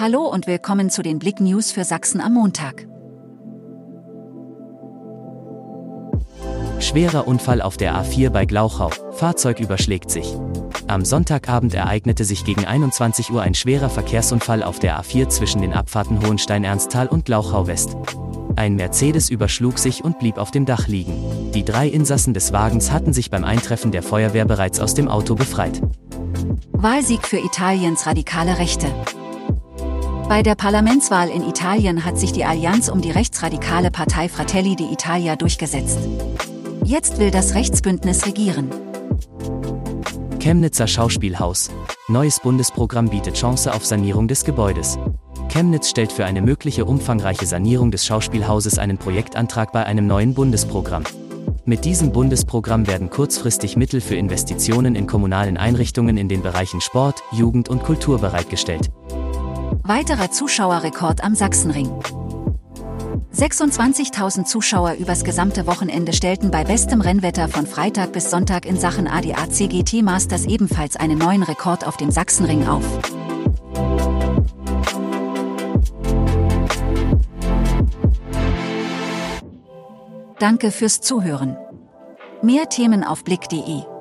Hallo und willkommen zu den Blick News für Sachsen am Montag. Schwerer Unfall auf der A4 bei Glauchau. Fahrzeug überschlägt sich. Am Sonntagabend ereignete sich gegen 21 Uhr ein schwerer Verkehrsunfall auf der A4 zwischen den Abfahrten Hohenstein-Ernsthal und Glauchau West. Ein Mercedes überschlug sich und blieb auf dem Dach liegen. Die drei Insassen des Wagens hatten sich beim Eintreffen der Feuerwehr bereits aus dem Auto befreit. Wahlsieg für Italiens radikale Rechte. Bei der Parlamentswahl in Italien hat sich die Allianz um die rechtsradikale Partei Fratelli d'Italia durchgesetzt. Jetzt will das Rechtsbündnis regieren. Chemnitzer Schauspielhaus. Neues Bundesprogramm bietet Chance auf Sanierung des Gebäudes. Chemnitz stellt für eine mögliche umfangreiche Sanierung des Schauspielhauses einen Projektantrag bei einem neuen Bundesprogramm. Mit diesem Bundesprogramm werden kurzfristig Mittel für Investitionen in kommunalen Einrichtungen in den Bereichen Sport, Jugend und Kultur bereitgestellt. Weiterer Zuschauerrekord am Sachsenring. 26.000 Zuschauer übers gesamte Wochenende stellten bei bestem Rennwetter von Freitag bis Sonntag in Sachen ADAC GT Masters ebenfalls einen neuen Rekord auf dem Sachsenring auf. Danke fürs Zuhören. Mehr Themen auf blick.de